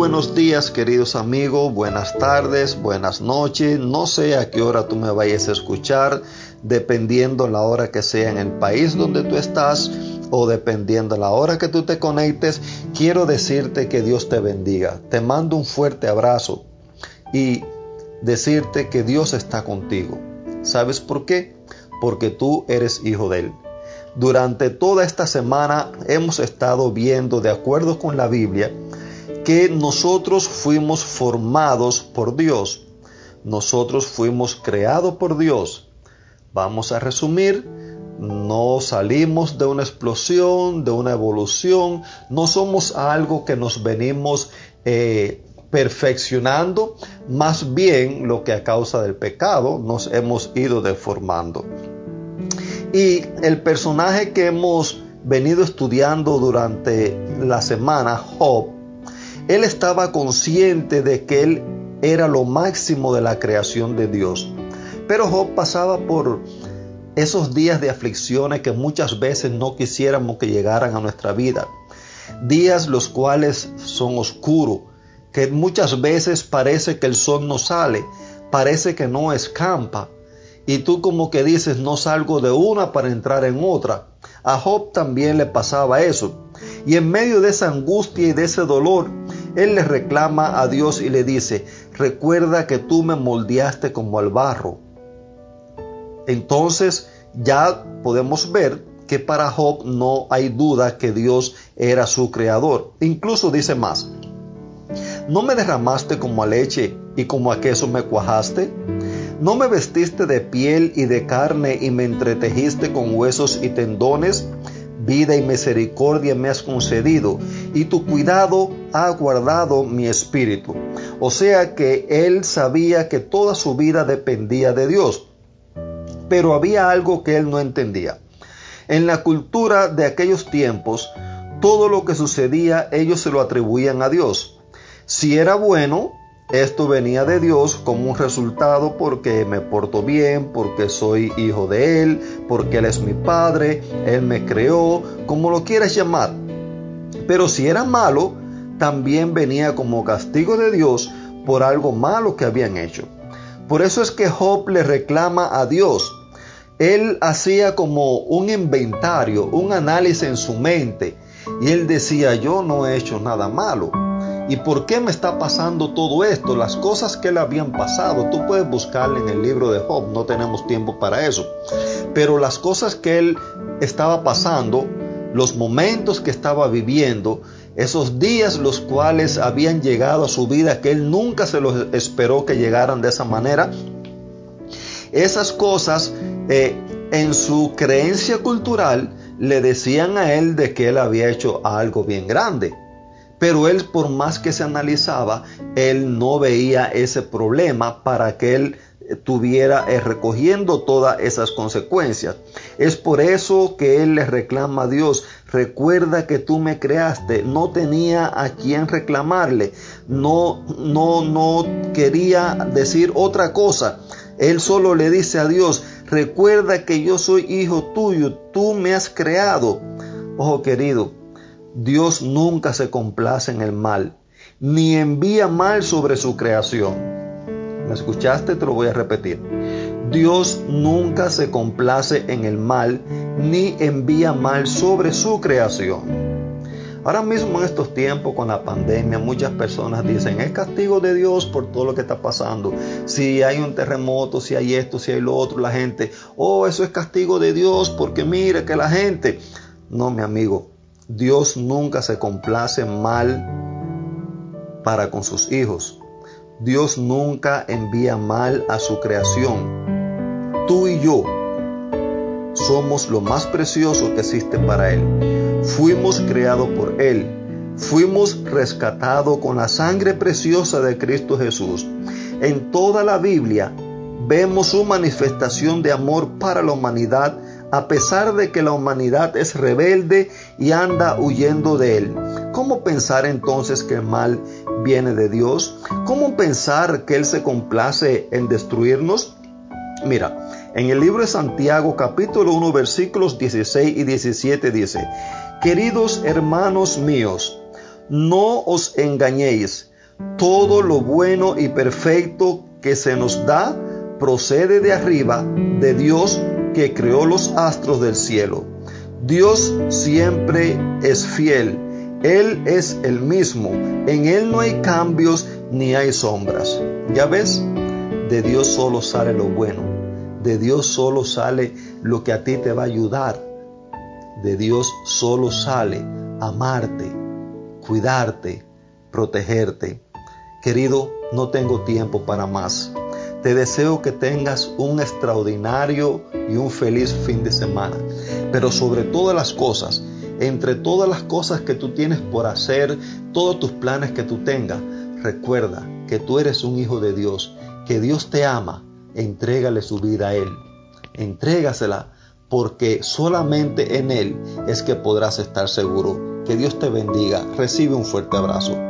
buenos días queridos amigos, buenas tardes, buenas noches, no sé a qué hora tú me vayas a escuchar, dependiendo la hora que sea en el país donde tú estás o dependiendo la hora que tú te conectes, quiero decirte que Dios te bendiga. Te mando un fuerte abrazo y decirte que Dios está contigo. ¿Sabes por qué? Porque tú eres hijo de Él. Durante toda esta semana hemos estado viendo, de acuerdo con la Biblia, que nosotros fuimos formados por Dios. Nosotros fuimos creados por Dios. Vamos a resumir, no salimos de una explosión, de una evolución, no somos algo que nos venimos eh, perfeccionando, más bien lo que a causa del pecado nos hemos ido deformando. Y el personaje que hemos venido estudiando durante la semana, Job, él estaba consciente de que él era lo máximo de la creación de Dios. Pero Job pasaba por esos días de aflicciones que muchas veces no quisiéramos que llegaran a nuestra vida. Días los cuales son oscuros, que muchas veces parece que el sol no sale, parece que no escampa. Y tú como que dices, no salgo de una para entrar en otra. A Job también le pasaba eso. Y en medio de esa angustia y de ese dolor, él le reclama a Dios y le dice, recuerda que tú me moldeaste como al barro. Entonces ya podemos ver que para Job no hay duda que Dios era su creador. Incluso dice más, ¿no me derramaste como a leche y como a queso me cuajaste? ¿No me vestiste de piel y de carne y me entretejiste con huesos y tendones? Vida y misericordia me has concedido y tu cuidado ha guardado mi espíritu. O sea que él sabía que toda su vida dependía de Dios. Pero había algo que él no entendía. En la cultura de aquellos tiempos, todo lo que sucedía ellos se lo atribuían a Dios. Si era bueno, esto venía de Dios como un resultado porque me porto bien, porque soy hijo de Él, porque Él es mi Padre, Él me creó, como lo quieras llamar. Pero si era malo, también venía como castigo de Dios por algo malo que habían hecho. Por eso es que Job le reclama a Dios. Él hacía como un inventario, un análisis en su mente, y él decía, yo no he hecho nada malo. ¿Y por qué me está pasando todo esto? Las cosas que le habían pasado. Tú puedes buscarle en el libro de Job, no tenemos tiempo para eso. Pero las cosas que él estaba pasando, los momentos que estaba viviendo, esos días los cuales habían llegado a su vida, que él nunca se los esperó que llegaran de esa manera, esas cosas eh, en su creencia cultural le decían a él de que él había hecho algo bien grande. Pero él, por más que se analizaba, él no veía ese problema para que él tuviera eh, recogiendo todas esas consecuencias. Es por eso que él le reclama a Dios, recuerda que tú me creaste, no tenía a quien reclamarle, no, no, no quería decir otra cosa. Él solo le dice a Dios, recuerda que yo soy hijo tuyo, tú me has creado. Ojo querido, Dios nunca se complace en el mal, ni envía mal sobre su creación. ¿Me escuchaste? Te lo voy a repetir. Dios nunca se complace en el mal, ni envía mal sobre su creación. Ahora mismo en estos tiempos con la pandemia muchas personas dicen es castigo de Dios por todo lo que está pasando. Si hay un terremoto, si hay esto, si hay lo otro, la gente, oh, eso es castigo de Dios porque mire que la gente... No, mi amigo, Dios nunca se complace mal para con sus hijos. Dios nunca envía mal a su creación. Tú y yo somos lo más precioso que existe para Él. Fuimos creados por Él. Fuimos rescatados con la sangre preciosa de Cristo Jesús. En toda la Biblia vemos su manifestación de amor para la humanidad a pesar de que la humanidad es rebelde y anda huyendo de él. ¿Cómo pensar entonces que el mal viene de Dios? ¿Cómo pensar que Él se complace en destruirnos? Mira, en el libro de Santiago capítulo 1 versículos 16 y 17 dice, Queridos hermanos míos, no os engañéis, todo lo bueno y perfecto que se nos da procede de arriba, de Dios que creó los astros del cielo. Dios siempre es fiel. Él es el mismo. En Él no hay cambios ni hay sombras. ¿Ya ves? De Dios solo sale lo bueno. De Dios solo sale lo que a ti te va a ayudar. De Dios solo sale amarte, cuidarte, protegerte. Querido, no tengo tiempo para más. Te deseo que tengas un extraordinario y un feliz fin de semana. Pero sobre todas las cosas, entre todas las cosas que tú tienes por hacer, todos tus planes que tú tengas, recuerda que tú eres un hijo de Dios, que Dios te ama, entrégale su vida a Él. Entrégasela porque solamente en Él es que podrás estar seguro. Que Dios te bendiga. Recibe un fuerte abrazo.